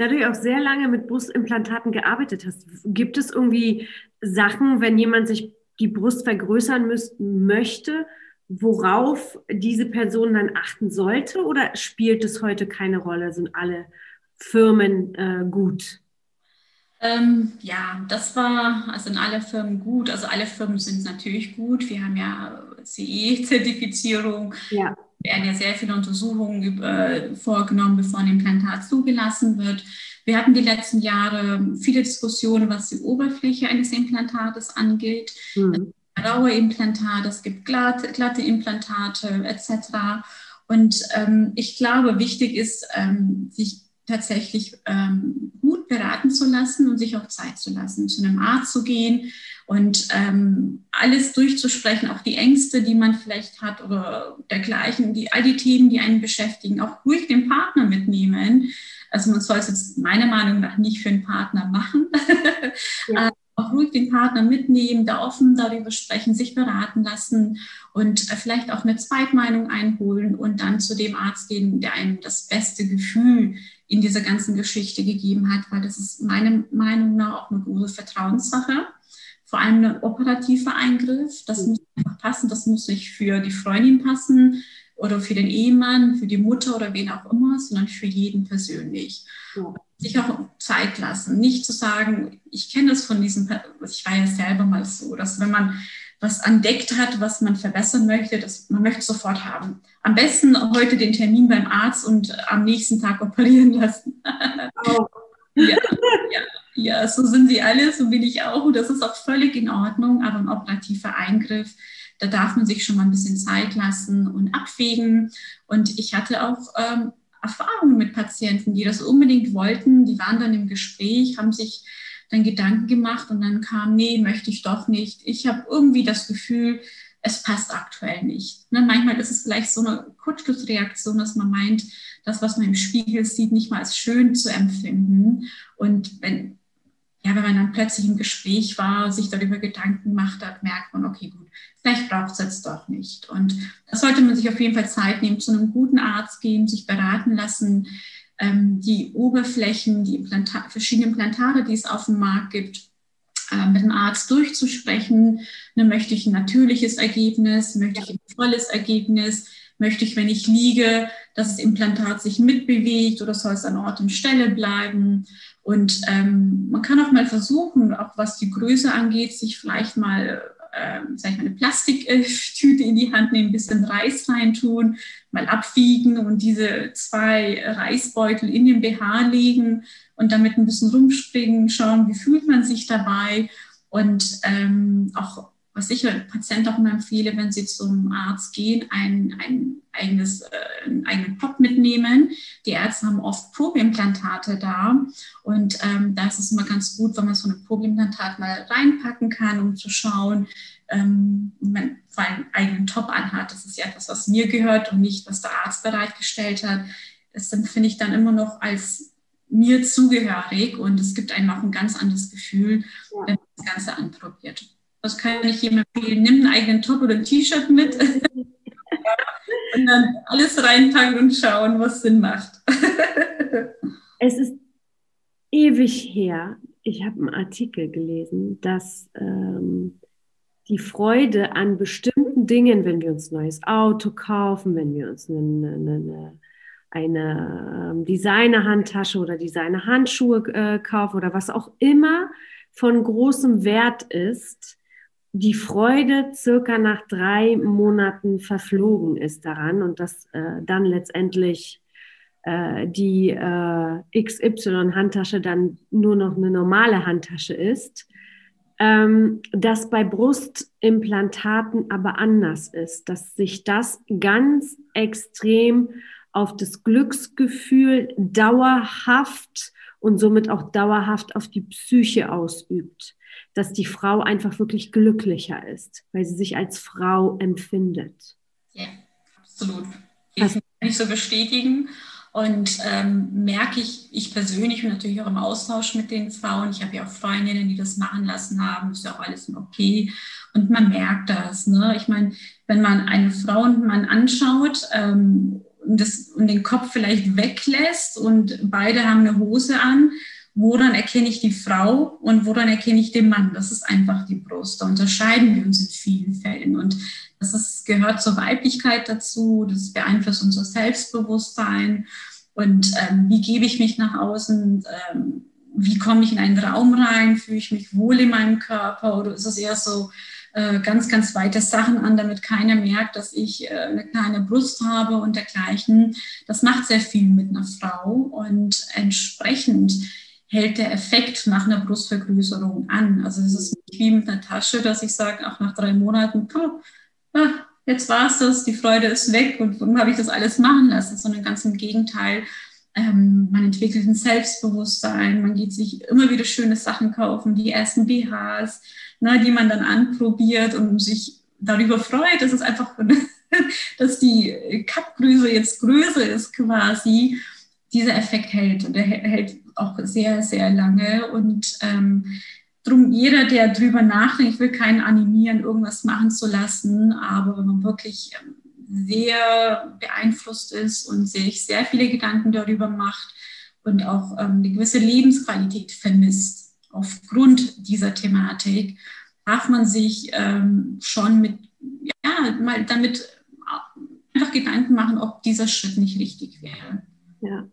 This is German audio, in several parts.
da du ja auch sehr lange mit Brustimplantaten gearbeitet hast, gibt es irgendwie Sachen, wenn jemand sich die Brust vergrößern müssten, möchte, worauf diese Person dann achten sollte? Oder spielt es heute keine Rolle? Sind alle Firmen äh, gut? Ähm, ja, das war also in alle Firmen gut. Also alle Firmen sind natürlich gut. Wir haben ja CE-Zertifizierung. Ja werden ja sehr viele Untersuchungen äh, vorgenommen, bevor ein Implantat zugelassen wird. Wir hatten die letzten Jahre viele Diskussionen, was die Oberfläche eines Implantates angeht. Mhm. Raue Implantate, es gibt glatte, glatte Implantate etc. Und ähm, ich glaube, wichtig ist, ähm, sich tatsächlich ähm, gut beraten zu lassen und sich auch Zeit zu lassen, zu einem Arzt zu gehen und ähm, alles durchzusprechen, auch die Ängste, die man vielleicht hat oder dergleichen, die, all die Themen, die einen beschäftigen, auch ruhig den Partner mitnehmen. Also man soll es jetzt meiner Meinung nach nicht für einen Partner machen. Ja. Äh, auch ruhig den Partner mitnehmen, da offen darüber sprechen, sich beraten lassen und äh, vielleicht auch eine Zweitmeinung einholen und dann zu dem Arzt gehen, der einem das beste Gefühl in dieser ganzen Geschichte gegeben hat, weil das ist meiner Meinung nach auch eine große Vertrauenssache. Vor allem ein operativer Eingriff, das muss einfach passen, das muss nicht für die Freundin passen oder für den Ehemann, für die Mutter oder wen auch immer, sondern für jeden persönlich. Ja. Sich auch Zeit lassen, nicht zu sagen, ich kenne das von diesem, ich war ja selber mal so, dass wenn man was entdeckt hat, was man verbessern möchte, das, man möchte sofort haben. Am besten heute den Termin beim Arzt und am nächsten Tag operieren lassen. Oh. ja, ja, ja, so sind sie alle, so bin ich auch. Und das ist auch völlig in Ordnung, aber ein operativer Eingriff, da darf man sich schon mal ein bisschen Zeit lassen und abwägen. Und ich hatte auch ähm, Erfahrungen mit Patienten, die das unbedingt wollten. Die waren dann im Gespräch, haben sich dann Gedanken gemacht und dann kam, nee, möchte ich doch nicht. Ich habe irgendwie das Gefühl, es passt aktuell nicht. Ne? Manchmal ist es vielleicht so eine Kurzschlussreaktion, dass man meint, das, was man im Spiegel sieht, nicht mal als schön zu empfinden. Und wenn, ja, wenn man dann plötzlich im Gespräch war, sich darüber Gedanken gemacht hat, merkt man, okay, gut, vielleicht braucht es jetzt doch nicht. Und da sollte man sich auf jeden Fall Zeit nehmen, zu einem guten Arzt gehen, sich beraten lassen, ähm, die Oberflächen, die Implanta verschiedenen Implantate, die es auf dem Markt gibt, äh, mit dem Arzt durchzusprechen. Ne, möchte ich ein natürliches Ergebnis? Möchte ich ein volles Ergebnis? Möchte ich, wenn ich liege, dass das Implantat sich mitbewegt oder soll es an Ort und Stelle bleiben? Und ähm, man kann auch mal versuchen, auch was die Größe angeht, sich vielleicht mal äh, sag ich mal, eine Plastiktüte in die Hand nehmen, ein bisschen Reis reintun, mal abwiegen und diese zwei Reisbeutel in den BH legen und damit ein bisschen rumspringen, schauen, wie fühlt man sich dabei und ähm, auch was ich Patienten auch immer empfehle, wenn sie zum Arzt gehen, ein, ein eigenes, äh, einen eigenen Pop mitnehmen. Die Ärzte haben oft Probimplantate da und ähm, da ist es immer ganz gut, wenn man so ein Probimplantat mal reinpacken kann, um zu schauen, ähm, man vor allem einen eigenen Top anhat. Das ist ja etwas, was mir gehört und nicht, was der Arzt bereitgestellt hat. Das finde ich dann immer noch als mir zugehörig und es gibt einem auch ein ganz anderes Gefühl, ja. wenn man das Ganze anprobiert. Das kann ich jedem empfehlen. Nimm einen eigenen Top oder ein T-Shirt mit und dann alles reinpacken und schauen, was Sinn macht. es ist ewig her. Ich habe einen Artikel gelesen, dass ähm, die Freude an bestimmten Dingen, wenn wir uns ein neues Auto kaufen, wenn wir uns eine, eine, eine ähm, Designer-Handtasche oder Designer-Handschuhe äh, kaufen oder was auch immer, von großem Wert ist, die Freude circa nach drei Monaten verflogen ist daran und dass äh, dann letztendlich äh, die äh, XY-Handtasche dann nur noch eine normale Handtasche ist, ähm, dass bei Brustimplantaten aber anders ist, dass sich das ganz extrem auf das Glücksgefühl dauerhaft und somit auch dauerhaft auf die Psyche ausübt dass die Frau einfach wirklich glücklicher ist, weil sie sich als Frau empfindet. Ja, absolut. Das kann ich so bestätigen. Und ähm, merke ich, ich persönlich bin natürlich auch im Austausch mit den Frauen. Ich habe ja auch Freundinnen, die das machen lassen haben. Ist ja auch alles okay. Und man merkt das. Ne? Ich meine, wenn man eine Frau und einen Mann anschaut ähm, und, das, und den Kopf vielleicht weglässt und beide haben eine Hose an, woran erkenne ich die Frau und woran erkenne ich den Mann? Das ist einfach die Brust. Da unterscheiden wir uns in vielen Fällen. Und das ist, gehört zur Weiblichkeit dazu, das beeinflusst unser Selbstbewusstsein. Und ähm, wie gebe ich mich nach außen? Ähm, wie komme ich in einen Raum rein? Fühle ich mich wohl in meinem Körper? Oder ist es eher so äh, ganz, ganz weite Sachen an, damit keiner merkt, dass ich äh, eine kleine Brust habe und dergleichen? Das macht sehr viel mit einer Frau. Und entsprechend hält der Effekt nach einer Brustvergrößerung an. Also es ist nicht wie mit einer Tasche, dass ich sage, auch nach drei Monaten, oh, ah, jetzt war es das, die Freude ist weg und warum habe ich das alles machen lassen, sondern ganz im Gegenteil. Ähm, man entwickelt ein Selbstbewusstsein, man geht sich immer wieder schöne Sachen kaufen, die ersten BHs, ne, die man dann anprobiert und sich darüber freut, dass es einfach, dass die Kappgröße jetzt größer ist quasi dieser Effekt hält und er hält auch sehr, sehr lange. Und ähm, drum jeder, der drüber nachdenkt, ich will keinen animieren, irgendwas machen zu lassen, aber wenn man wirklich ähm, sehr beeinflusst ist und sich sehr viele Gedanken darüber macht und auch ähm, eine gewisse Lebensqualität vermisst aufgrund dieser Thematik, darf man sich ähm, schon mit, ja, mal damit einfach Gedanken machen, ob dieser Schritt nicht richtig wäre. Ja.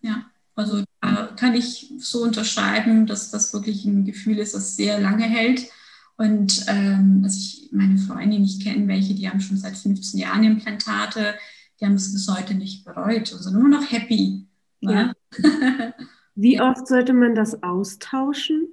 Ja, also da kann ich so unterschreiben, dass das wirklich ein Gefühl ist, das sehr lange hält. Und ähm, also ich meine Freunde nicht kennen, welche, die haben schon seit 15 Jahren Implantate, die haben es bis heute nicht bereut und sind immer noch happy. Ne? Ja. Wie oft sollte man das austauschen?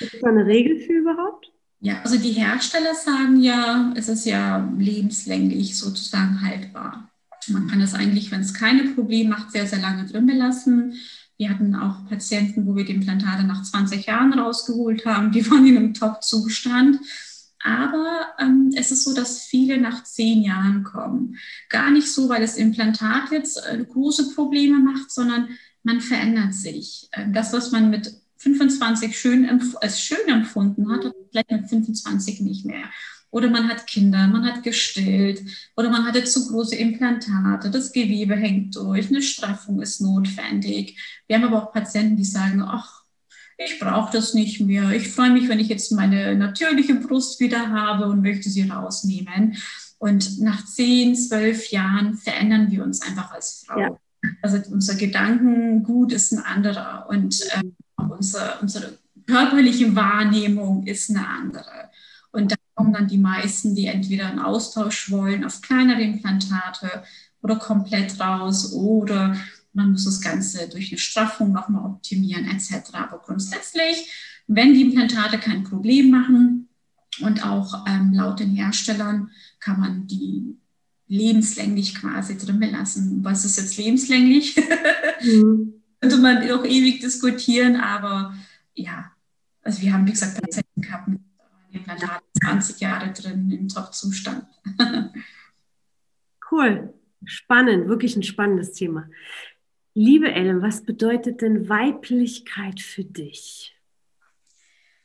Ist da eine Regel für überhaupt? Ja, also die Hersteller sagen ja, es ist ja lebenslänglich sozusagen haltbar. Man kann das eigentlich, wenn es keine Probleme macht, sehr, sehr lange drin belassen. Wir hatten auch Patienten, wo wir die Implantate nach 20 Jahren rausgeholt haben. Die waren in einem Top-Zustand. Aber ähm, es ist so, dass viele nach zehn Jahren kommen. Gar nicht so, weil das Implantat jetzt äh, große Probleme macht, sondern man verändert sich. Äh, das, was man mit 25 schön als schön empfunden hat, vielleicht mit 25 nicht mehr oder man hat Kinder, man hat gestillt oder man hatte zu große Implantate, das Gewebe hängt durch, eine Straffung ist notwendig. Wir haben aber auch Patienten, die sagen, ach, ich brauche das nicht mehr. Ich freue mich, wenn ich jetzt meine natürliche Brust wieder habe und möchte sie rausnehmen. Und nach zehn, zwölf Jahren verändern wir uns einfach als Frau. Ja. Also unser Gedankengut ist ein anderer und äh, unser, unsere körperliche Wahrnehmung ist eine andere. Und da kommen dann die meisten, die entweder einen Austausch wollen auf kleinere Implantate oder komplett raus oder man muss das Ganze durch eine Straffung nochmal optimieren etc. Aber grundsätzlich, wenn die Implantate kein Problem machen und auch ähm, laut den Herstellern kann man die lebenslänglich quasi drin belassen. Was ist jetzt lebenslänglich? Mhm. Könnte man auch ewig diskutieren, aber ja, also wir haben, wie gesagt, Patienten gehabt mit Implantat 20 Jahre drin im Top-Zustand. cool, spannend, wirklich ein spannendes Thema. Liebe Ellen, was bedeutet denn Weiblichkeit für dich?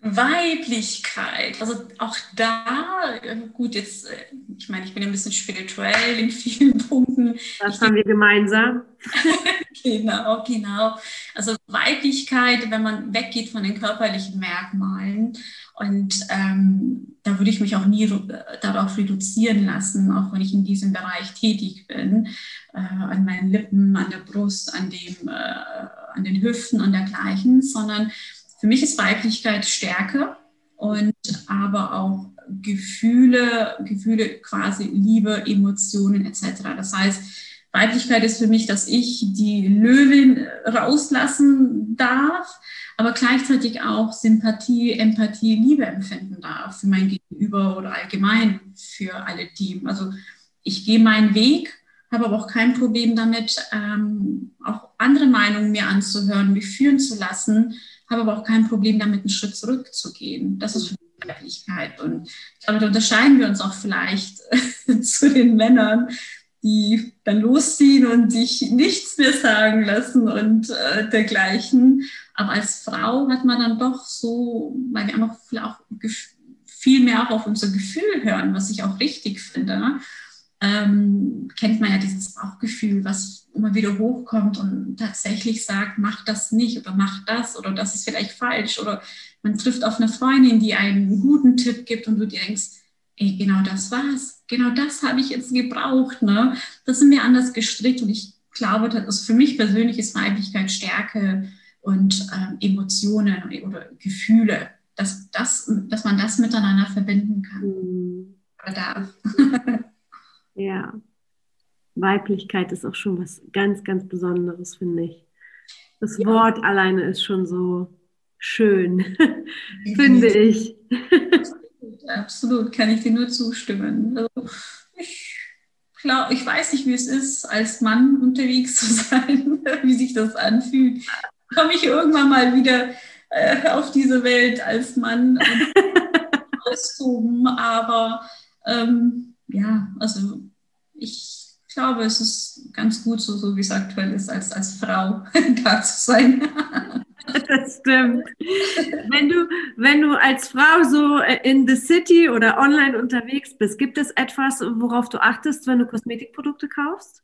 Weiblichkeit, also auch da, äh, gut, jetzt, äh, ich meine, ich bin ein bisschen spirituell in vielen Punkten. Das ich haben wir gemeinsam. genau, genau. Also Weiblichkeit, wenn man weggeht von den körperlichen Merkmalen und ähm, da würde ich mich auch nie äh, darauf reduzieren lassen, auch wenn ich in diesem Bereich tätig bin, äh, an meinen Lippen, an der Brust, an, dem, äh, an den Hüften und dergleichen, sondern für mich ist Weiblichkeit Stärke und aber auch Gefühle, Gefühle quasi Liebe, Emotionen etc. Das heißt, Weiblichkeit ist für mich, dass ich die Löwin rauslassen darf, aber gleichzeitig auch Sympathie, Empathie, Liebe empfinden darf für mein Gegenüber oder allgemein für alle Team. Also ich gehe meinen Weg, habe aber auch kein Problem damit, ähm, auch andere Meinungen mir anzuhören, mich führen zu lassen, habe aber auch kein Problem damit, einen Schritt zurückzugehen. Das ist für mich Weiblichkeit. Und ich glaube, da unterscheiden wir uns auch vielleicht zu den Männern, die dann losziehen und sich nichts mehr sagen lassen und äh, dergleichen. Aber als Frau hat man dann doch so, weil wir einfach viel, auch, viel mehr auch auf unser Gefühl hören, was ich auch richtig finde. Ne? Ähm, kennt man ja dieses Bauchgefühl, was immer wieder hochkommt und tatsächlich sagt, mach das nicht oder mach das oder das ist vielleicht falsch oder man trifft auf eine Freundin, die einen guten Tipp gibt und du denkst, ey, genau das war's, genau das habe ich jetzt gebraucht. Ne? Das sind wir anders gestrickt und ich glaube, das ist für mich persönlich ist Weiblichkeit Stärke und ähm, Emotionen oder Gefühle, dass, das, dass man das miteinander verbinden kann mhm. oder darf. ja, Weiblichkeit ist auch schon was ganz, ganz Besonderes, finde ich. Das ja. Wort alleine ist schon so schön, finde ich absolut, kann ich dir nur zustimmen. Also ich glaube, ich weiß nicht, wie es ist, als Mann unterwegs zu sein, wie sich das anfühlt. Komme ich irgendwann mal wieder äh, auf diese Welt als Mann austoben, aber ähm, ja, also ich glaube, es ist ganz gut so, so wie es aktuell ist, als, als Frau da zu sein. Das stimmt. Wenn du, wenn du als Frau so äh, in the city oder online unterwegs bist, gibt es etwas, worauf du achtest, wenn du Kosmetikprodukte kaufst?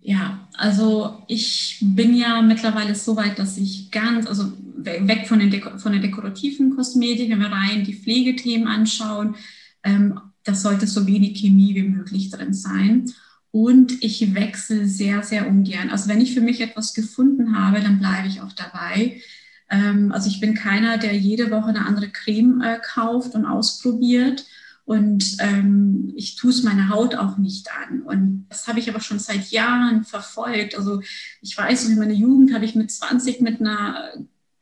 Ja, also ich bin ja mittlerweile so weit, dass ich ganz, also weg von, den von der dekorativen Kosmetik, wenn wir rein die Pflegethemen anschauen, ähm, das sollte so wenig Chemie wie möglich drin sein. Und ich wechsle sehr, sehr ungern. Also wenn ich für mich etwas gefunden habe, dann bleibe ich auch dabei. Ähm, also ich bin keiner, der jede Woche eine andere Creme äh, kauft und ausprobiert. Und ähm, ich tue es meiner Haut auch nicht an. Und das habe ich aber schon seit Jahren verfolgt. Also ich weiß, in meiner Jugend habe ich mit 20 mit einer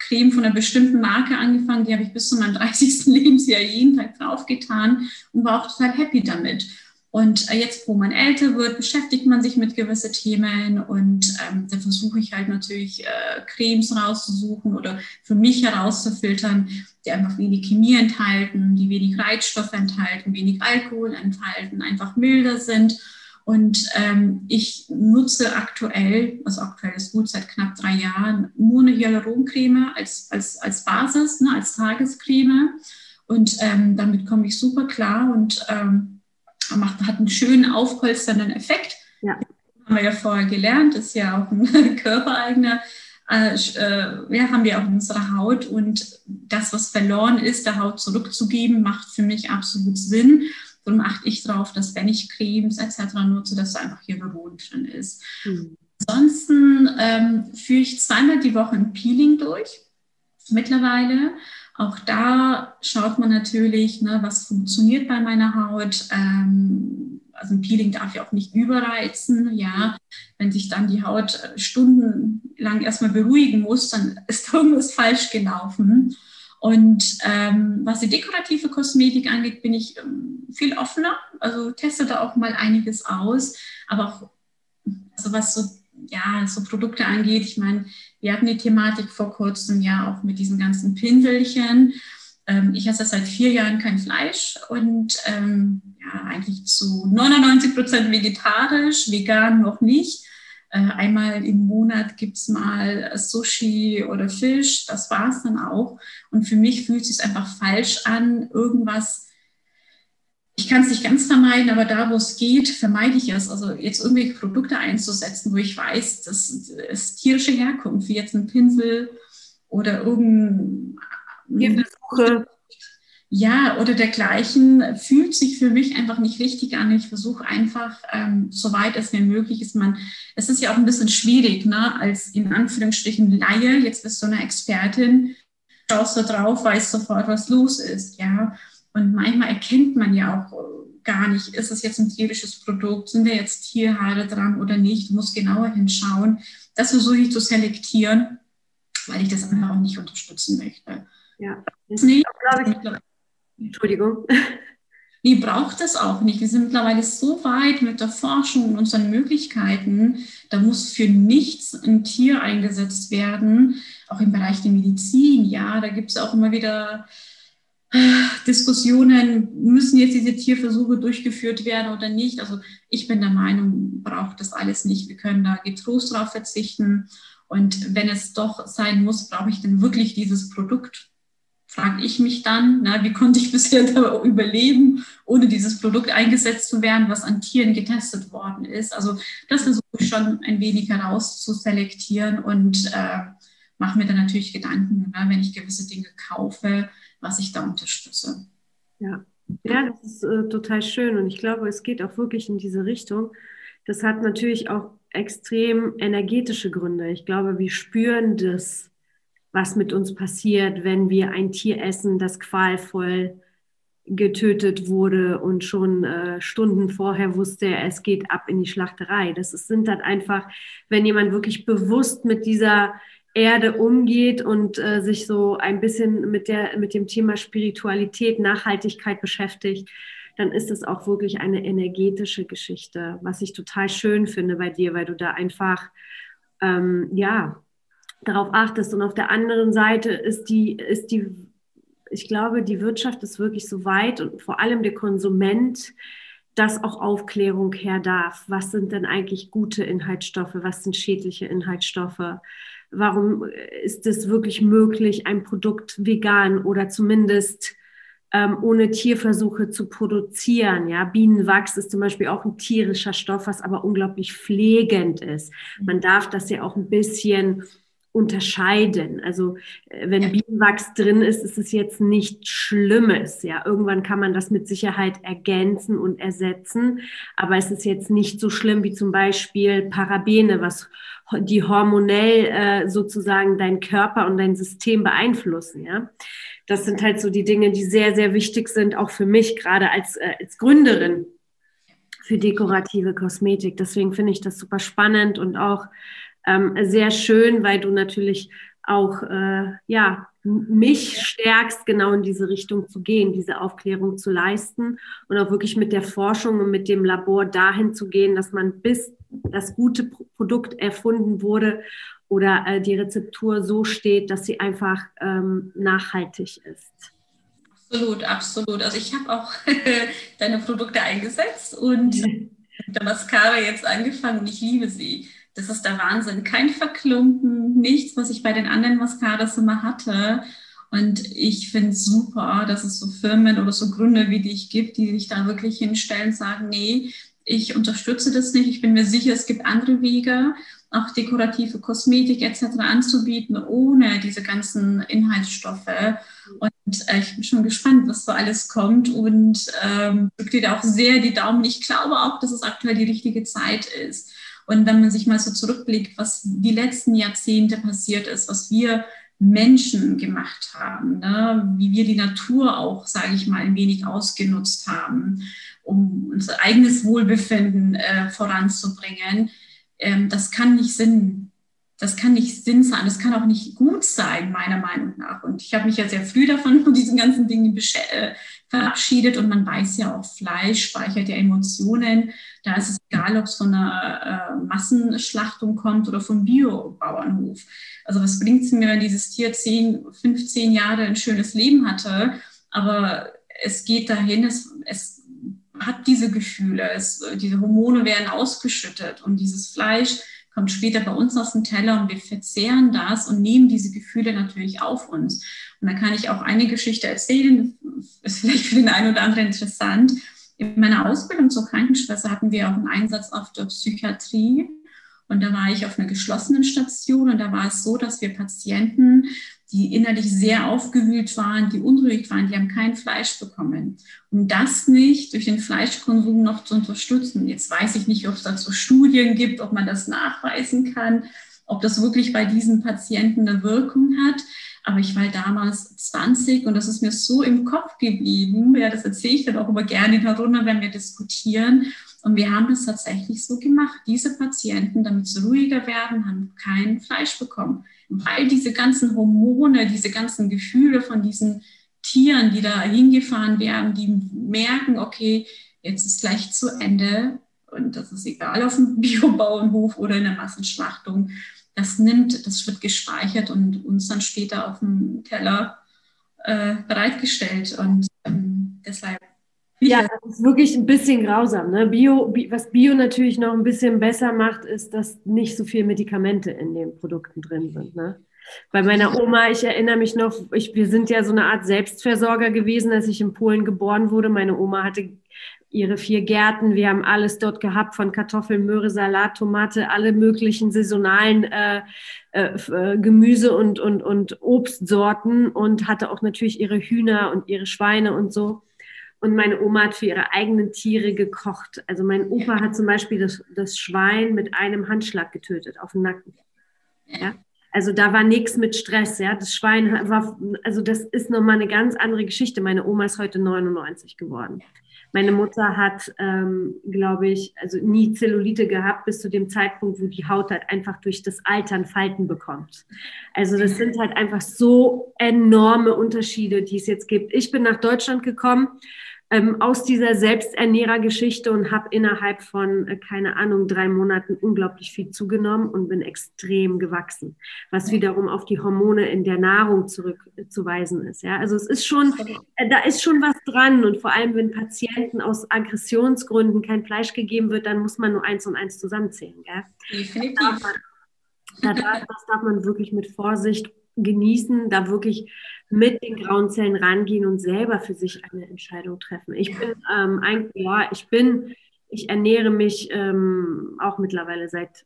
Creme von einer bestimmten Marke angefangen. Die habe ich bis zu meinem 30. Lebensjahr jeden Tag draufgetan und war auch total happy damit. Und äh, jetzt, wo man älter wird, beschäftigt man sich mit gewissen Themen und ähm, dann versuche ich halt natürlich äh, Cremes rauszusuchen oder für mich herauszufiltern, die einfach wenig Chemie enthalten, die wenig Reizstoffe enthalten, wenig Alkohol enthalten, einfach milder sind. Und ähm, ich nutze aktuell, also aktuell ist gut seit knapp drei Jahren, nur eine Hyaluroncreme als, als, als Basis, ne, als Tagescreme. Und ähm, damit komme ich super klar und ähm, macht, hat einen schönen aufpolsternden Effekt. Ja. Haben wir ja vorher gelernt, ist ja auch ein körpereigener. Äh, äh, ja, haben wir auch unsere Haut und das, was verloren ist, der Haut zurückzugeben, macht für mich absolut Sinn. Darum achte ich darauf, dass wenn ich Cremes etc. nutze, dass da einfach Hyaluron drin ist. Mhm. Ansonsten ähm, führe ich zweimal die Woche ein Peeling durch mittlerweile. Auch da schaut man natürlich, ne, was funktioniert bei meiner Haut. Ähm, also ein Peeling darf ja auch nicht überreizen. Ja, wenn sich dann die Haut stundenlang erstmal beruhigen muss, dann ist irgendwas falsch gelaufen. Und ähm, was die dekorative Kosmetik angeht, bin ich ähm, viel offener. Also teste da auch mal einiges aus. Aber auch, also was so ja, so Produkte angeht. Ich meine, wir hatten die Thematik vor kurzem ja auch mit diesen ganzen Pinselchen. Ähm, ich esse seit vier Jahren kein Fleisch und ähm, ja, eigentlich zu 99 Prozent vegetarisch, vegan noch nicht. Äh, einmal im Monat gibt es mal Sushi oder Fisch, das war es dann auch. Und für mich fühlt es sich einfach falsch an, irgendwas ich kann es nicht ganz vermeiden, aber da, wo es geht, vermeide ich es. Also jetzt irgendwelche Produkte einzusetzen, wo ich weiß, das ist tierische Herkunft, wie jetzt ein Pinsel oder irgendein ja, oder dergleichen, fühlt sich für mich einfach nicht richtig an. Ich versuche einfach, ähm, soweit es mir möglich ist, man, es ist ja auch ein bisschen schwierig, ne, als in Anführungsstrichen Laie, jetzt bist du eine Expertin, schaust du drauf, weißt sofort, was los ist, ja. Und manchmal erkennt man ja auch äh, gar nicht, ist es jetzt ein tierisches Produkt, sind da jetzt Tierhaare dran oder nicht, du musst genauer hinschauen. Das versuche ich zu selektieren, weil ich das einfach auch nicht unterstützen möchte. Ja, das nicht, ich, Entschuldigung. Nee, braucht das auch nicht. Wir sind mittlerweile so weit mit der Forschung und unseren Möglichkeiten. Da muss für nichts ein Tier eingesetzt werden, auch im Bereich der Medizin. Ja, da gibt es auch immer wieder äh, Diskussionen, müssen jetzt diese Tierversuche durchgeführt werden oder nicht. Also ich bin der Meinung, braucht das alles nicht. Wir können da getrost darauf verzichten. Und wenn es doch sein muss, brauche ich denn wirklich dieses Produkt? Frage ich mich dann, na, wie konnte ich bisher da überleben, ohne dieses Produkt eingesetzt zu werden, was an Tieren getestet worden ist. Also das versuche ich schon ein wenig herauszuselektieren und äh, mache mir dann natürlich Gedanken, na, wenn ich gewisse Dinge kaufe, was ich da unterstütze. Ja, ja das ist äh, total schön und ich glaube, es geht auch wirklich in diese Richtung. Das hat natürlich auch extrem energetische Gründe. Ich glaube, wir spüren das was mit uns passiert, wenn wir ein Tier essen, das qualvoll getötet wurde und schon äh, Stunden vorher wusste, es geht ab in die Schlachterei. Das ist, sind dann einfach, wenn jemand wirklich bewusst mit dieser Erde umgeht und äh, sich so ein bisschen mit, der, mit dem Thema Spiritualität, Nachhaltigkeit beschäftigt, dann ist es auch wirklich eine energetische Geschichte, was ich total schön finde bei dir, weil du da einfach, ähm, ja, darauf achtest. Und auf der anderen Seite ist die, ist die, ich glaube, die Wirtschaft ist wirklich so weit und vor allem der Konsument, dass auch Aufklärung her darf. Was sind denn eigentlich gute Inhaltsstoffe? Was sind schädliche Inhaltsstoffe? Warum ist es wirklich möglich, ein Produkt vegan oder zumindest ähm, ohne Tierversuche zu produzieren? Ja, Bienenwachs ist zum Beispiel auch ein tierischer Stoff, was aber unglaublich pflegend ist. Man darf das ja auch ein bisschen unterscheiden. Also äh, wenn Bienenwachs drin ist, ist es jetzt nichts Schlimmes. Ja, irgendwann kann man das mit Sicherheit ergänzen und ersetzen, aber es ist jetzt nicht so schlimm wie zum Beispiel Parabene, was die hormonell äh, sozusagen dein Körper und dein System beeinflussen. Ja, das sind halt so die Dinge, die sehr sehr wichtig sind, auch für mich gerade als äh, als Gründerin für dekorative Kosmetik. Deswegen finde ich das super spannend und auch ähm, sehr schön, weil du natürlich auch äh, ja, mich stärkst, genau in diese Richtung zu gehen, diese Aufklärung zu leisten und auch wirklich mit der Forschung und mit dem Labor dahin zu gehen, dass man bis das gute Produkt erfunden wurde oder äh, die Rezeptur so steht, dass sie einfach ähm, nachhaltig ist. Absolut, absolut. Also ich habe auch deine Produkte eingesetzt und mit der Mascara jetzt angefangen und ich liebe sie. Das ist der Wahnsinn. Kein Verklumpen, nichts, was ich bei den anderen Mascaras immer hatte. Und ich finde es super, dass es so Firmen oder so Gründer wie dich gibt, die sich da wirklich hinstellen und sagen, nee, ich unterstütze das nicht. Ich bin mir sicher, es gibt andere Wege, auch dekorative Kosmetik etc. anzubieten, ohne diese ganzen Inhaltsstoffe. Und äh, ich bin schon gespannt, was so alles kommt und ähm, drücke dir da auch sehr die Daumen. Ich glaube auch, dass es aktuell die richtige Zeit ist. Und wenn man sich mal so zurückblickt, was die letzten Jahrzehnte passiert ist, was wir Menschen gemacht haben, ne? wie wir die Natur auch, sage ich mal, ein wenig ausgenutzt haben, um unser eigenes Wohlbefinden äh, voranzubringen, ähm, das kann nicht Sinn das kann nicht Sinn sein, das kann auch nicht gut sein, meiner Meinung nach. Und ich habe mich ja sehr früh davon, von diesen ganzen Dingen äh, verabschiedet. Und man weiß ja auch, Fleisch speichert ja Emotionen. Da ist es egal, ob es von einer äh, Massenschlachtung kommt oder vom Biobauernhof. Also was bringt es mir, wenn dieses Tier 10, 15 Jahre ein schönes Leben hatte, aber es geht dahin, es, es hat diese Gefühle, es, diese Hormone werden ausgeschüttet und dieses Fleisch kommt später bei uns aus dem Teller und wir verzehren das und nehmen diese Gefühle natürlich auf uns. Und da kann ich auch eine Geschichte erzählen, ist vielleicht für den einen oder anderen interessant. In meiner Ausbildung zur Krankenschwester hatten wir auch einen Einsatz auf der Psychiatrie. Und da war ich auf einer geschlossenen Station und da war es so, dass wir Patienten die innerlich sehr aufgewühlt waren, die unruhig waren, die haben kein Fleisch bekommen. Um das nicht durch den Fleischkonsum noch zu unterstützen. Jetzt weiß ich nicht, ob es dazu Studien gibt, ob man das nachweisen kann, ob das wirklich bei diesen Patienten eine Wirkung hat. Aber ich war damals 20 und das ist mir so im Kopf geblieben. Ja, das erzähle ich dann auch immer gerne in der Runde, wenn wir diskutieren. Und wir haben das tatsächlich so gemacht. Diese Patienten, damit sie ruhiger werden, haben kein Fleisch bekommen. Weil diese ganzen Hormone, diese ganzen Gefühle von diesen Tieren, die da hingefahren werden, die merken, okay, jetzt ist gleich zu Ende. Und das ist egal auf dem Biobauernhof oder in der Massenschlachtung. Das nimmt, das wird gespeichert und uns dann später auf dem Teller äh, bereitgestellt. Und ähm, deshalb ja, das ist wirklich ein bisschen grausam. Ne? Bio, was Bio natürlich noch ein bisschen besser macht, ist, dass nicht so viele Medikamente in den Produkten drin sind. Ne? Bei meiner Oma, ich erinnere mich noch, ich, wir sind ja so eine Art Selbstversorger gewesen, als ich in Polen geboren wurde. Meine Oma hatte ihre vier Gärten. Wir haben alles dort gehabt, von Kartoffeln, Möhre, Salat, Tomate, alle möglichen saisonalen äh, äh, äh, Gemüse und, und, und Obstsorten und hatte auch natürlich ihre Hühner und ihre Schweine und so. Und meine Oma hat für ihre eigenen Tiere gekocht. Also mein Opa hat zum Beispiel das, das Schwein mit einem Handschlag getötet auf dem Nacken. Ja? Also da war nichts mit Stress. Ja? Das Schwein war, also das ist nochmal eine ganz andere Geschichte. Meine Oma ist heute 99 geworden. Meine Mutter hat, ähm, glaube ich, also nie Zellulite gehabt bis zu dem Zeitpunkt, wo die Haut halt einfach durch das Altern Falten bekommt. Also das sind halt einfach so enorme Unterschiede, die es jetzt gibt. Ich bin nach Deutschland gekommen ähm, aus dieser Selbsternährergeschichte und habe innerhalb von, äh, keine Ahnung, drei Monaten unglaublich viel zugenommen und bin extrem gewachsen, was wiederum auf die Hormone in der Nahrung zurückzuweisen ist. Ja? Also es ist schon, äh, da ist schon was dran und vor allem, wenn Patienten aus Aggressionsgründen kein Fleisch gegeben wird, dann muss man nur eins und eins zusammenzählen. Gell? Definitiv. Das darf, man, das darf man wirklich mit Vorsicht genießen, da wirklich mit den grauen Zellen rangehen und selber für sich eine Entscheidung treffen. Ich bin ähm, eigentlich, ja, ich bin, ich ernähre mich ähm, auch mittlerweile seit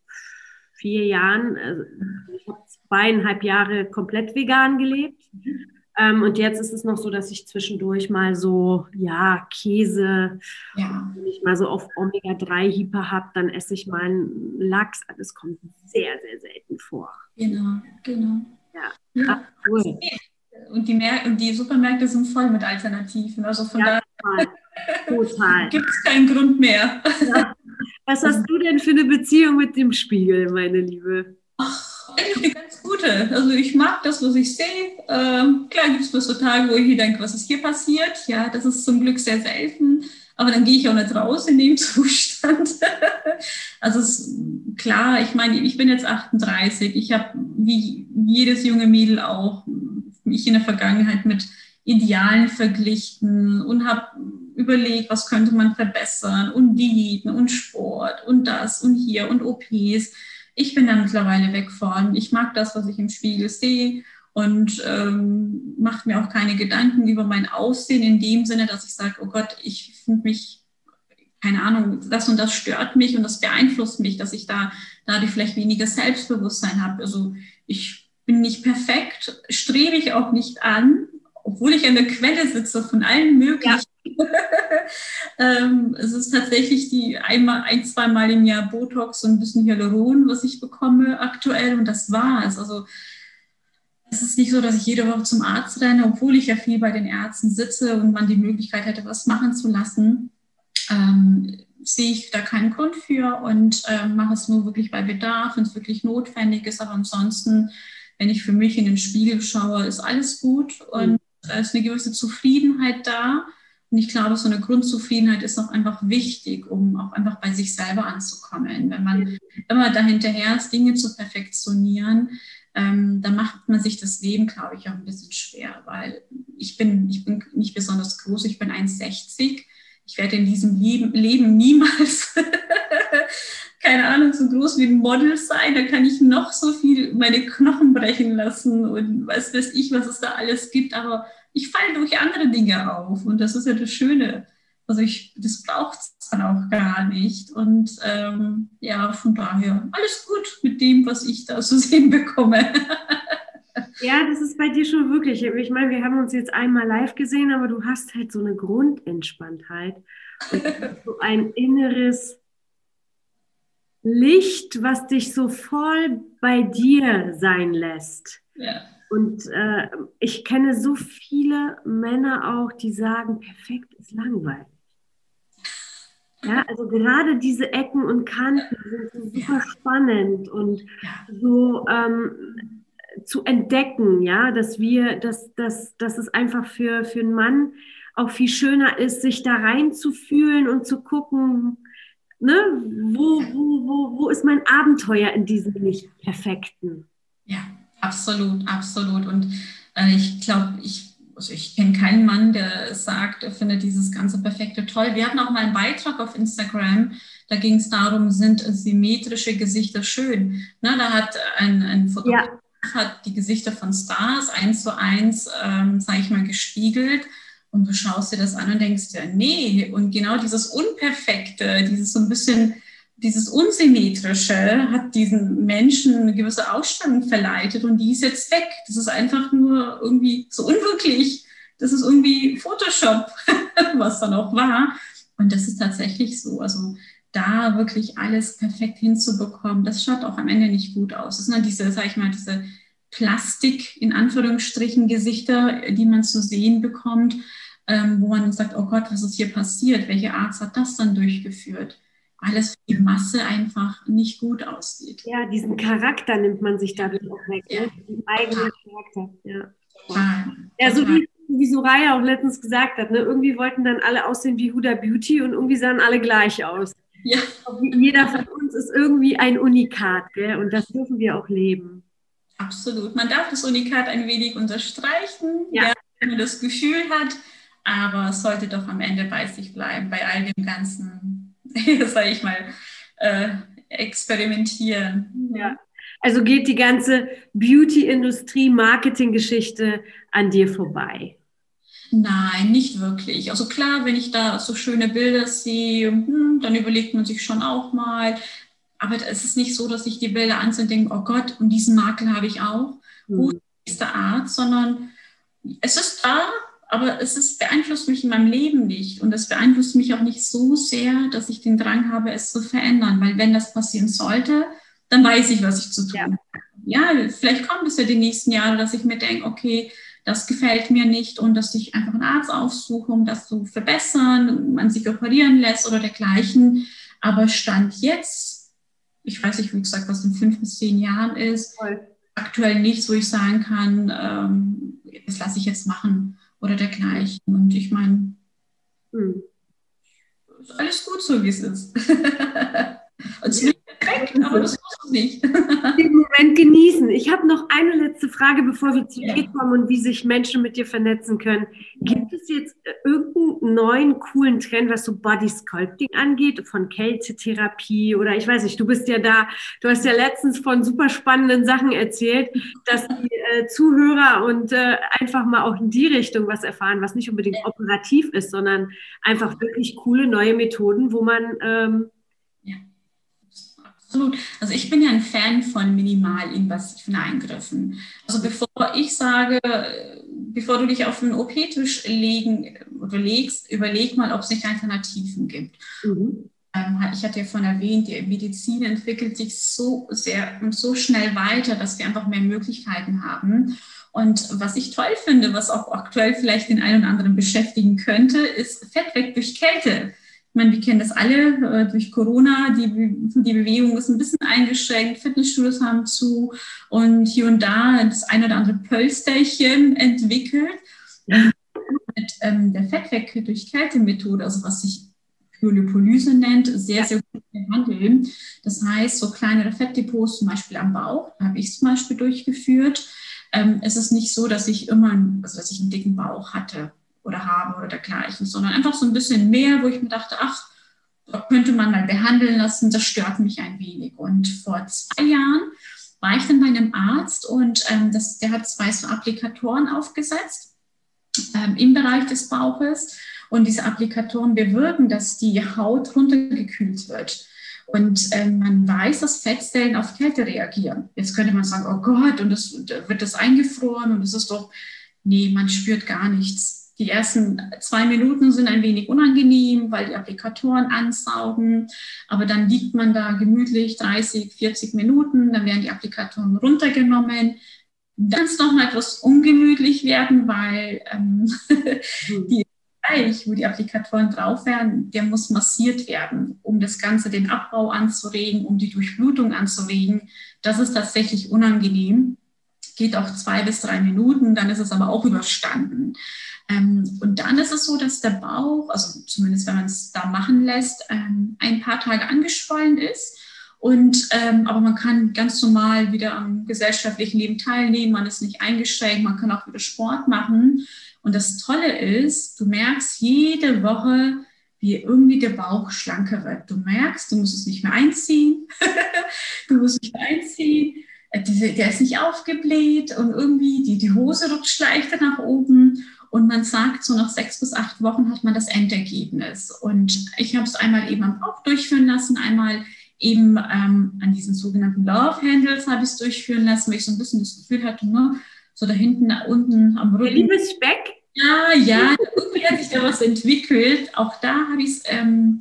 vier Jahren. Also ich habe zweieinhalb Jahre komplett vegan gelebt. Ähm, und jetzt ist es noch so, dass ich zwischendurch mal so, ja, Käse, ja. wenn ich mal so auf Omega-3-Hyper habe, dann esse ich mal einen Lachs. Das kommt sehr, sehr selten vor. Genau, genau. Ja, ja. cool. Und die, Mer und die Supermärkte sind voll mit Alternativen. Also von ja, daher total. gibt es keinen Grund mehr. Ja. Was hast du denn für eine Beziehung mit dem Spiegel, meine Liebe? Ach, eigentlich eine ganz gute. Also ich mag das, was ich sehe. Ähm, klar gibt es so Tage, wo ich denke, was ist hier passiert? Ja, das ist zum Glück sehr selten. Aber dann gehe ich auch nicht raus in dem Zustand. also es klar, ich meine, ich bin jetzt 38. Ich habe wie jedes junge Mädel auch mich in der Vergangenheit mit Idealen verglichen und habe überlegt, was könnte man verbessern und Diäten und Sport und das und hier und OPs. Ich bin da mittlerweile weg von. Ich mag das, was ich im Spiegel sehe und ähm, mache mir auch keine Gedanken über mein Aussehen in dem Sinne, dass ich sage, oh Gott, ich finde mich, keine Ahnung, das und das stört mich und das beeinflusst mich, dass ich da dadurch vielleicht weniger Selbstbewusstsein habe. Also ich bin nicht perfekt, strebe ich auch nicht an, obwohl ich an der Quelle sitze von allen möglichen. Ähm, es ist tatsächlich die einmal, ein, zweimal im Jahr Botox und ein bisschen Hyaluron, was ich bekomme aktuell und das war's. Also es ist nicht so, dass ich jede Woche zum Arzt renne, obwohl ich ja viel bei den Ärzten sitze und man die Möglichkeit hätte, was machen zu lassen. Ähm, sehe ich da keinen Grund für und äh, mache es nur wirklich bei Bedarf, wenn es wirklich notwendig ist. Aber ansonsten wenn ich für mich in den Spiegel schaue, ist alles gut und da ist eine gewisse Zufriedenheit da. Und ich glaube, so eine Grundzufriedenheit ist auch einfach wichtig, um auch einfach bei sich selber anzukommen. Wenn man immer dahinterher ist, Dinge zu perfektionieren, ähm, dann macht man sich das Leben, glaube ich, auch ein bisschen schwer, weil ich bin, ich bin nicht besonders groß, ich bin 1,60. Ich werde in diesem Leben, Leben niemals keine Ahnung, so groß wie ein Model sein, da kann ich noch so viel meine Knochen brechen lassen und was weiß ich, was es da alles gibt, aber ich falle durch andere Dinge auf und das ist ja das Schöne. Also ich, das braucht es dann auch gar nicht. Und ähm, ja, von daher alles gut mit dem, was ich da zu sehen bekomme. Ja, das ist bei dir schon wirklich. Ich meine, wir haben uns jetzt einmal live gesehen, aber du hast halt so eine Grundentspanntheit und so ein inneres Licht, was dich so voll bei dir sein lässt. Ja. Und äh, ich kenne so viele Männer auch, die sagen, perfekt ist langweilig. Ja, also gerade diese Ecken und Kanten sind so super ja. spannend und so ähm, zu entdecken, ja, dass wir, dass, dass, dass es einfach für, für einen Mann auch viel schöner ist, sich da reinzufühlen und zu gucken, ne, wo, wo, wo, wo ist mein Abenteuer in diesem nicht perfekten? Ja, absolut, absolut. Und äh, ich glaube, ich, also ich kenne keinen Mann, der sagt, er findet dieses ganze Perfekte toll. Wir hatten auch mal einen Beitrag auf Instagram, da ging es darum, sind symmetrische Gesichter schön? Na, da hat ein, ein Fotograf ja hat die Gesichter von Stars eins zu eins, ähm, sage ich mal, gespiegelt. Und du schaust dir das an und denkst ja, nee. Und genau dieses Unperfekte, dieses so ein bisschen, dieses Unsymmetrische hat diesen Menschen eine gewisse Ausstellung verleitet und die ist jetzt weg. Das ist einfach nur irgendwie so unwirklich. Das ist irgendwie Photoshop, was da noch war. Und das ist tatsächlich so. Also da wirklich alles perfekt hinzubekommen, das schaut auch am Ende nicht gut aus. Das sind dann diese, sag ich mal, diese Plastik, in Anführungsstrichen, Gesichter, die man zu sehen bekommt, ähm, wo man sagt, oh Gott, was ist hier passiert? Welche Arzt hat das dann durchgeführt? Alles für die Masse einfach nicht gut aussieht. Ja, diesen Charakter nimmt man sich dadurch auch weg, ja. ne? den eigenen Charakter. Ja, Total. ja so wie, wie Soraya auch letztens gesagt hat, ne? irgendwie wollten dann alle aussehen wie Huda Beauty und irgendwie sahen alle gleich aus. Ja. Jeder von uns ist irgendwie ein Unikat, gell? und das dürfen wir auch leben. Absolut. Man darf das Unikat ein wenig unterstreichen, ja. wenn man das Gefühl hat, aber es sollte doch am Ende bei sich bleiben, bei all dem ganzen, sage ich mal, äh, experimentieren. Ja. Also geht die ganze Beauty-Industrie, Marketing-Geschichte an dir vorbei? Nein, nicht wirklich. Also klar, wenn ich da so schöne Bilder sehe, hm, dann überlegt man sich schon auch mal. Aber es ist nicht so, dass ich die Bilder ansehe und denke, oh Gott, und diesen Makel habe ich auch. Wo mhm. ist der Art? Sondern es ist da, aber es ist, beeinflusst mich in meinem Leben nicht. Und es beeinflusst mich auch nicht so sehr, dass ich den Drang habe, es zu verändern. Weil wenn das passieren sollte, dann weiß ich, was ich zu tun habe. Ja. ja, vielleicht kommt es ja die nächsten Jahre, dass ich mir denke, okay, das gefällt mir nicht und dass ich einfach einen Arzt aufsuche, um das zu verbessern, man sich operieren lässt oder dergleichen. Aber Stand jetzt, ich weiß nicht, wie gesagt, was in fünf bis zehn Jahren ist, Voll. aktuell nichts, wo ich sagen kann, ähm, das lasse ich jetzt machen oder dergleichen. Und ich meine, hm. ist alles gut so, wie es ist. und perfekt, aber das muss man nicht. Den Moment genießen. Ich habe noch eine letzte Frage, bevor wir zu dir kommen und wie sich Menschen mit dir vernetzen können. Gibt es jetzt äh, irgendeinen neuen coolen Trend, was so Body Sculpting angeht, von Kältetherapie oder ich weiß nicht, du bist ja da, du hast ja letztens von super spannenden Sachen erzählt, dass die äh, Zuhörer und äh, einfach mal auch in die Richtung was erfahren, was nicht unbedingt operativ ist, sondern einfach wirklich coole neue Methoden, wo man ähm, Absolut. Also ich bin ja ein Fan von minimalinvasiven Eingriffen. Also bevor ich sage, bevor du dich auf den OP-Tisch legen oder legst, überleg mal, ob es nicht Alternativen gibt. Mhm. Ähm, ich hatte ja vorhin erwähnt, die Medizin entwickelt sich so sehr und so schnell weiter, dass wir einfach mehr Möglichkeiten haben. Und was ich toll finde, was auch aktuell vielleicht den einen oder anderen beschäftigen könnte, ist Fett weg durch Kälte meine, wir kennen das alle äh, durch Corona. Die, die Bewegung ist ein bisschen eingeschränkt. Fitnessstudios haben zu und hier und da das ein oder andere Pölsterchen entwickelt. Und mit ähm, der Fettweg durch Kältemethode, also was sich Pyolipolyse nennt, sehr, sehr gut behandeln. Das heißt, so kleinere Fettdepots, zum Beispiel am Bauch, habe ich zum Beispiel durchgeführt. Ähm, es ist nicht so, dass ich immer, also dass ich einen dicken Bauch hatte oder habe oder dergleichen, sondern einfach so ein bisschen mehr, wo ich mir dachte, ach, könnte man mal behandeln lassen, das stört mich ein wenig. Und vor zwei Jahren war ich dann bei einem Arzt und ähm, das, der hat zwei so Applikatoren aufgesetzt ähm, im Bereich des Bauches. Und diese Applikatoren bewirken, dass die Haut runtergekühlt wird. Und ähm, man weiß, dass Fettzellen auf Kälte reagieren. Jetzt könnte man sagen, oh Gott, und das, wird das eingefroren und es ist doch, nee, man spürt gar nichts. Die ersten zwei Minuten sind ein wenig unangenehm, weil die Applikatoren ansaugen, aber dann liegt man da gemütlich 30, 40 Minuten, dann werden die Applikatoren runtergenommen, Dann ist noch mal etwas ungemütlich werden, weil ähm, hm. die Bereich, wo die Applikatoren drauf werden, der muss massiert werden, um das Ganze den Abbau anzuregen, um die Durchblutung anzuregen. Das ist tatsächlich unangenehm. Geht auch zwei bis drei Minuten, dann ist es aber auch überstanden. Ähm, und dann ist es so, dass der Bauch, also zumindest wenn man es da machen lässt, ähm, ein paar Tage angeschwollen ist. Und, ähm, aber man kann ganz normal wieder am gesellschaftlichen Leben teilnehmen, man ist nicht eingeschränkt, man kann auch wieder Sport machen. Und das Tolle ist, du merkst jede Woche, wie irgendwie der Bauch schlanker wird. Du merkst, du musst es nicht mehr einziehen. du musst nicht mehr einziehen. Äh, der ist nicht aufgebläht und irgendwie die, die Hose rutscht leichter nach oben. Und man sagt, so nach sechs bis acht Wochen hat man das Endergebnis. Und ich habe es einmal eben am Bauch durchführen lassen, einmal eben ähm, an diesen sogenannten Love Handles habe ich es durchführen lassen, weil ich so ein bisschen das Gefühl hatte, ne, so da hinten, unten am Rücken. Liebes Speck? Ja, ja, irgendwie hat sich da was entwickelt. Auch da habe ich es, ähm,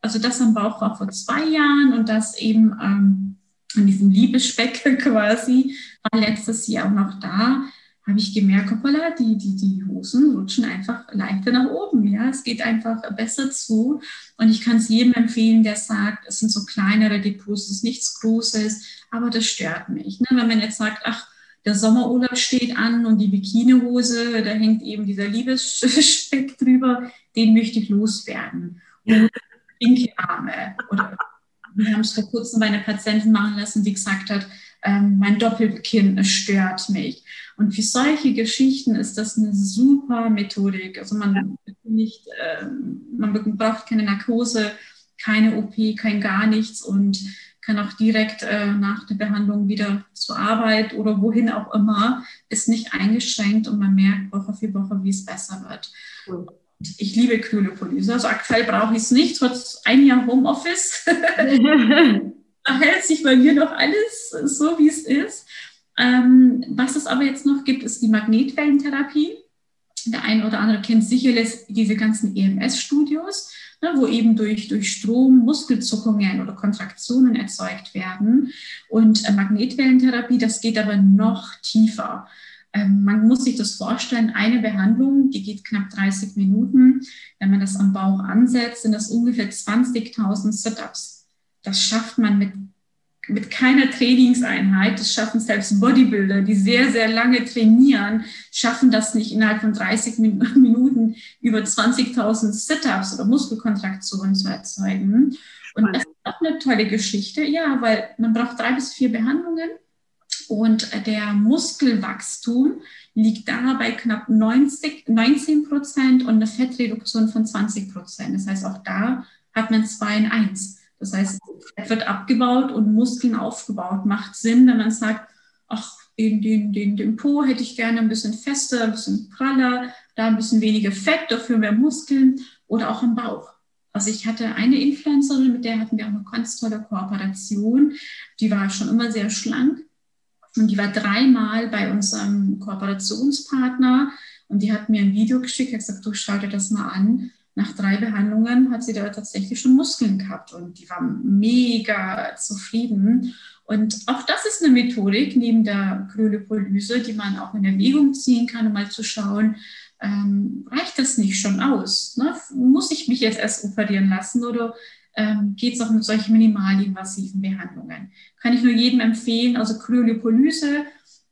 also das am Bauch war vor zwei Jahren und das eben ähm, an diesem Liebesspeck quasi war letztes Jahr auch noch da habe ich gemerkt, hoppala, die, die, die Hosen rutschen einfach leichter nach oben. Ja, es geht einfach besser zu. Und ich kann es jedem empfehlen, der sagt, es sind so kleinere Depots, es ist nichts Großes, aber das stört mich. Ne? Wenn man jetzt sagt, ach, der Sommerurlaub steht an und die Bikinihose, da hängt eben dieser Liebesspeck drüber, den möchte ich loswerden. Und pinke Arme. Oder wir haben es vor kurzem bei einer Patientin machen lassen, die gesagt hat, ähm, mein Doppelkinn stört mich. Und für solche Geschichten ist das eine super Methodik. Also man nicht, äh, man braucht keine Narkose, keine OP, kein gar nichts und kann auch direkt äh, nach der Behandlung wieder zur Arbeit oder wohin auch immer, ist nicht eingeschränkt und man merkt Woche für Woche, wie es besser wird. Cool. Ich liebe Krylopolyse. Also aktuell brauche ich es nicht, trotz ein Jahr Homeoffice. hält sich bei mir noch alles so, wie es ist. Ähm, was es aber jetzt noch gibt, ist die Magnetwellentherapie. Der eine oder andere kennt sicherlich diese ganzen EMS-Studios, ne, wo eben durch, durch Strom Muskelzuckungen oder Kontraktionen erzeugt werden. Und äh, Magnetwellentherapie, das geht aber noch tiefer. Ähm, man muss sich das vorstellen, eine Behandlung, die geht knapp 30 Minuten. Wenn man das am Bauch ansetzt, sind das ungefähr 20.000 Sit-ups. Das schafft man mit mit keiner Trainingseinheit, das schaffen selbst Bodybuilder, die sehr, sehr lange trainieren, schaffen das nicht innerhalb von 30 Minuten über 20.000 Sit-ups oder Muskelkontraktionen zu erzeugen. Und das ist auch eine tolle Geschichte, ja, weil man braucht drei bis vier Behandlungen und der Muskelwachstum liegt da bei knapp 90, 19 Prozent und eine Fettreduktion von 20 Prozent. Das heißt, auch da hat man zwei in eins. Das heißt, Fett wird abgebaut und Muskeln aufgebaut. Macht Sinn, wenn man sagt, ach, den, den, den, den Po hätte ich gerne ein bisschen fester, ein bisschen praller, da ein bisschen weniger Fett, dafür mehr Muskeln oder auch im Bauch. Also ich hatte eine Influencerin, mit der hatten wir auch eine ganz tolle Kooperation. Die war schon immer sehr schlank und die war dreimal bei unserem Kooperationspartner und die hat mir ein Video geschickt, hat gesagt, du schau dir das mal an nach drei Behandlungen hat sie da tatsächlich schon Muskeln gehabt und die war mega zufrieden. Und auch das ist eine Methodik neben der Kryolipolyse, die man auch in Erwägung ziehen kann, um mal zu schauen, ähm, reicht das nicht schon aus? Ne? Muss ich mich jetzt erst operieren lassen oder ähm, geht es auch mit solchen minimalinvasiven Behandlungen? Kann ich nur jedem empfehlen, also Kryolipolyse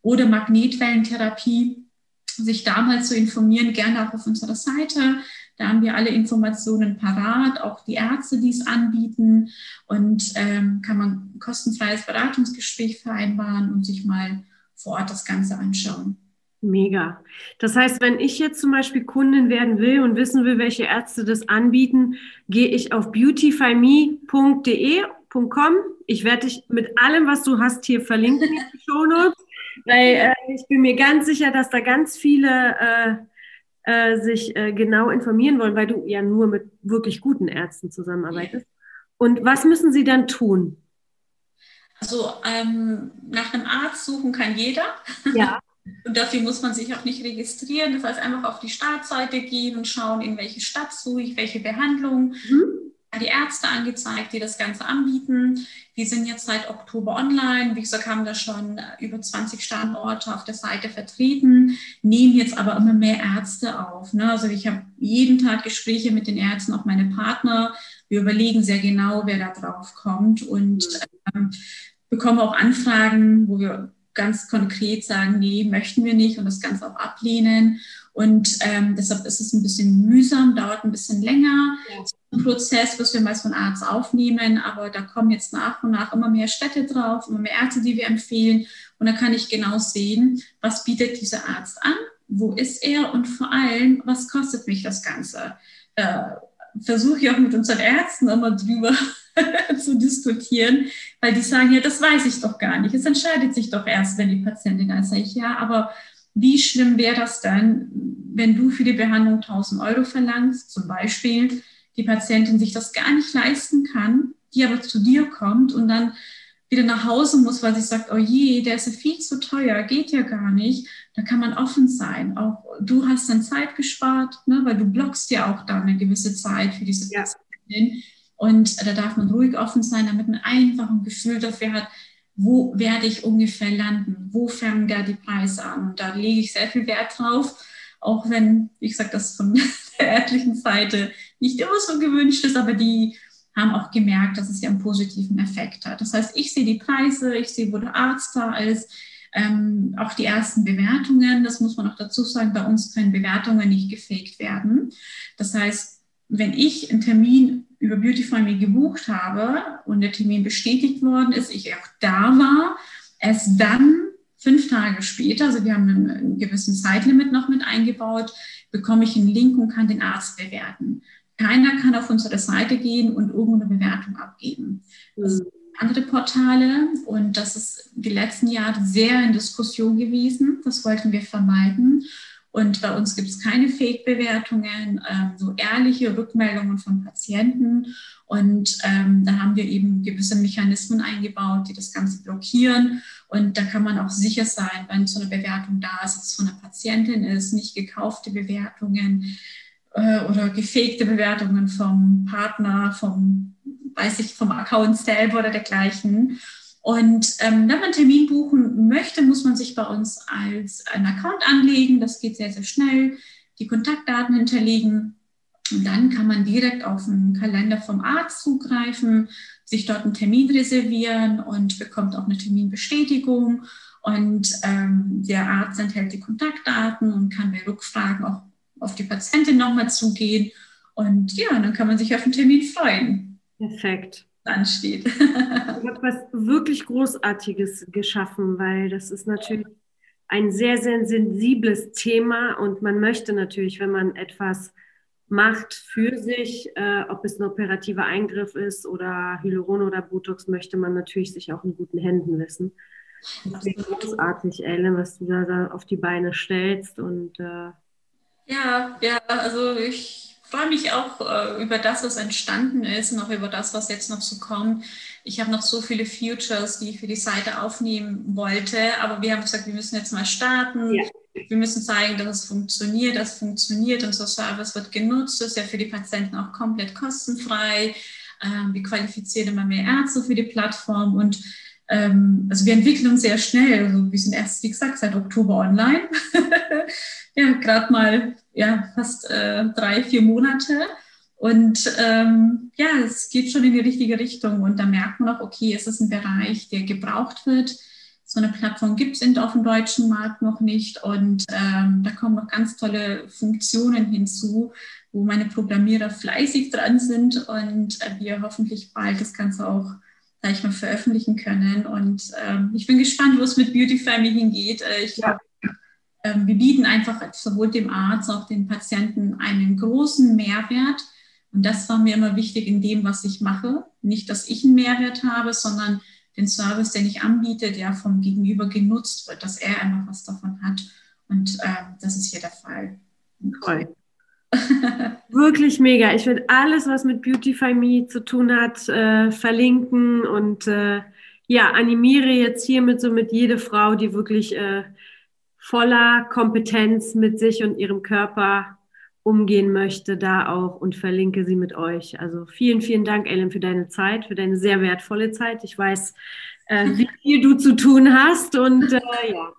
oder Magnetwellentherapie, sich da mal zu informieren, gerne auch auf unserer Seite. Da haben wir alle Informationen parat, auch die Ärzte, die es anbieten. Und ähm, kann man ein kostenfreies Beratungsgespräch vereinbaren und sich mal vor Ort das Ganze anschauen. Mega. Das heißt, wenn ich jetzt zum Beispiel Kundin werden will und wissen will, welche Ärzte das anbieten, gehe ich auf beautifyme.de.com. Ich werde dich mit allem, was du hast, hier verlinken in die Show Notes, weil äh, ich bin mir ganz sicher, dass da ganz viele äh, äh, sich äh, genau informieren wollen, weil du ja nur mit wirklich guten Ärzten zusammenarbeitest. Und was müssen sie dann tun? Also ähm, nach einem Arzt suchen kann jeder. Ja. Und dafür muss man sich auch nicht registrieren. Das heißt, einfach auf die Startseite gehen und schauen, in welche Stadt suche ich, welche Behandlung. Mhm. Die Ärzte angezeigt, die das Ganze anbieten. Die sind jetzt seit Oktober online. Wie gesagt, haben da schon über 20 Standorte auf der Seite vertreten, nehmen jetzt aber immer mehr Ärzte auf. Ne? Also ich habe jeden Tag Gespräche mit den Ärzten, auch meine Partner. Wir überlegen sehr genau, wer da drauf kommt und ähm, bekommen auch Anfragen, wo wir ganz konkret sagen, nee, möchten wir nicht und das Ganze auch ablehnen. Und ähm, deshalb ist es ein bisschen mühsam, dauert ein bisschen länger. Ja. Ein Prozess, was wir meist von Arzt aufnehmen, aber da kommen jetzt nach und nach immer mehr Städte drauf, immer mehr Ärzte, die wir empfehlen. Und da kann ich genau sehen, was bietet dieser Arzt an, wo ist er und vor allem, was kostet mich das Ganze. Äh, Versuche ich auch mit unseren Ärzten immer drüber zu diskutieren, weil die sagen, ja, das weiß ich doch gar nicht. Es entscheidet sich doch erst, wenn die Patientin dann sage ich, ja, aber wie schlimm wäre das dann, wenn du für die Behandlung 1000 Euro verlangst, zum Beispiel, die Patientin sich das gar nicht leisten kann, die aber zu dir kommt und dann wieder nach Hause muss, weil sie sagt, oh je, der ist ja viel zu teuer, geht ja gar nicht. Da kann man offen sein. Auch du hast dann Zeit gespart, ne, weil du blockst ja auch da eine gewisse Zeit für diese Patientin. Und da darf man ruhig offen sein, damit man einfach ein Gefühl dafür hat, wo werde ich ungefähr landen, wo fangen da die Preise an. Da lege ich sehr viel Wert drauf, auch wenn, wie gesagt, das von der ärztlichen Seite nicht immer so gewünscht ist, aber die haben auch gemerkt, dass es ja einen positiven Effekt hat. Das heißt, ich sehe die Preise, ich sehe, wo der Arzt da ist, ähm, auch die ersten Bewertungen, das muss man auch dazu sagen, bei uns können Bewertungen nicht gefaked werden. Das heißt, wenn ich einen Termin über Beautify Me gebucht habe und der Termin bestätigt worden ist, ich auch da war, erst dann fünf Tage später, also wir haben einen, einen gewissen Zeitlimit noch mit eingebaut, bekomme ich einen Link und kann den Arzt bewerten. Keiner kann auf unsere Seite gehen und irgendeine Bewertung abgeben. Das sind andere Portale und das ist die letzten Jahre sehr in Diskussion gewesen. Das wollten wir vermeiden. Und bei uns gibt es keine Fake-Bewertungen, ähm, so ehrliche Rückmeldungen von Patienten. Und ähm, da haben wir eben gewisse Mechanismen eingebaut, die das Ganze blockieren. Und da kann man auch sicher sein, wenn so eine Bewertung da ist, dass es von einer Patientin ist, nicht gekaufte Bewertungen äh, oder gefakte Bewertungen vom Partner, vom, weiß ich, vom Account selber oder dergleichen. Und ähm, wenn man Termin buchen möchte, muss man sich bei uns als einen Account anlegen. Das geht sehr, sehr schnell. Die Kontaktdaten hinterlegen. Und dann kann man direkt auf den Kalender vom Arzt zugreifen, sich dort einen Termin reservieren und bekommt auch eine Terminbestätigung. Und ähm, der Arzt enthält die Kontaktdaten und kann bei Rückfragen auch auf die Patientin nochmal zugehen. Und ja, dann kann man sich auf den Termin freuen. Perfekt ansteht. ich habe was wirklich Großartiges geschaffen, weil das ist natürlich ein sehr, sehr sensibles Thema und man möchte natürlich, wenn man etwas macht für sich, äh, ob es ein operativer Eingriff ist oder Hyaluron oder Botox, möchte man natürlich sich auch in guten Händen wissen. Deswegen großartig, Ellen, was du da, auf die Beine stellst und äh ja, ja, also ich freue mich auch äh, über das, was entstanden ist und auch über das, was jetzt noch so kommt. Ich habe noch so viele Futures, die ich für die Seite aufnehmen wollte, aber wir haben gesagt, wir müssen jetzt mal starten. Ja. Wir müssen zeigen, dass es funktioniert, dass es funktioniert. Unser Service wird genutzt, das ist ja für die Patienten auch komplett kostenfrei. Ähm, wir qualifizieren immer mehr Ärzte für die Plattform und ähm, also wir entwickeln uns sehr schnell. Also wir sind erst, wie gesagt, seit Oktober online. ja, gerade mal ja, fast äh, drei, vier Monate. Und ähm, ja, es geht schon in die richtige Richtung. Und da merkt man auch, okay, es ist ein Bereich, der gebraucht wird. So eine Plattform gibt es auf dem deutschen Markt noch nicht. Und ähm, da kommen noch ganz tolle Funktionen hinzu, wo meine Programmierer fleißig dran sind und äh, wir hoffentlich bald das Ganze auch sag ich mal, veröffentlichen können. Und ähm, ich bin gespannt, wo es mit Beauty Family hingeht. Äh, ich glaube, wir bieten einfach sowohl dem Arzt als auch den Patienten einen großen Mehrwert. Und das war mir immer wichtig in dem, was ich mache. Nicht, dass ich einen Mehrwert habe, sondern den Service, den ich anbiete, der vom Gegenüber genutzt wird, dass er einfach was davon hat. Und äh, das ist hier der Fall. Toll. Wirklich mega. Ich werde alles, was mit Beautify Me zu tun hat, äh, verlinken und äh, ja, animiere jetzt hiermit somit jede Frau, die wirklich äh, voller Kompetenz mit sich und ihrem Körper umgehen möchte, da auch und verlinke sie mit euch. Also vielen, vielen Dank, Ellen, für deine Zeit, für deine sehr wertvolle Zeit. Ich weiß, äh, wie viel du zu tun hast und äh, ja.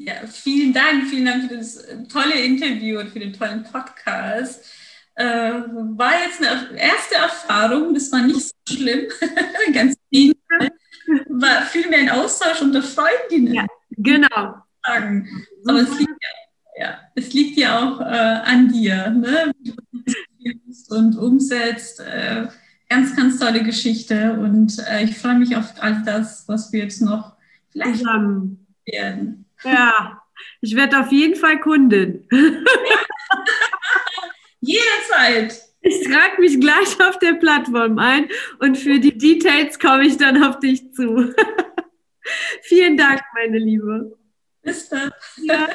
Ja, vielen Dank, vielen Dank für das tolle Interview und für den tollen Podcast. Äh, war jetzt eine erste Erfahrung, das war nicht so schlimm, ganz viel. War vielmehr ein Austausch unter Freundinnen. Ja, genau. Aber es liegt ja, ja, es liegt ja auch äh, an dir, ne? wie du das und umsetzt. Äh, ganz, ganz tolle Geschichte und äh, ich freue mich auf all das, was wir jetzt noch vielleicht zusammen werden. Ja, ich werde auf jeden Fall Kundin. Jederzeit. Ich trage mich gleich auf der Plattform ein und für die Details komme ich dann auf dich zu. Vielen Dank, meine Liebe. Bis dann. Ja.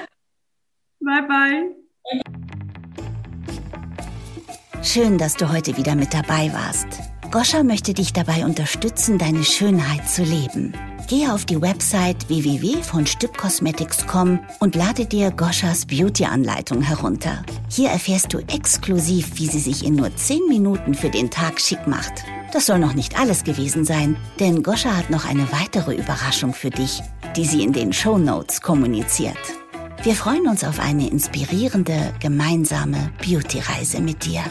Bye, bye. Schön, dass du heute wieder mit dabei warst. Goscha möchte dich dabei unterstützen, deine Schönheit zu leben. Gehe auf die Website www.von und lade dir Goschas Beauty-Anleitung herunter. Hier erfährst du exklusiv, wie sie sich in nur 10 Minuten für den Tag schick macht. Das soll noch nicht alles gewesen sein, denn Goscha hat noch eine weitere Überraschung für dich, die sie in den Show Notes kommuniziert. Wir freuen uns auf eine inspirierende, gemeinsame Beauty-Reise mit dir.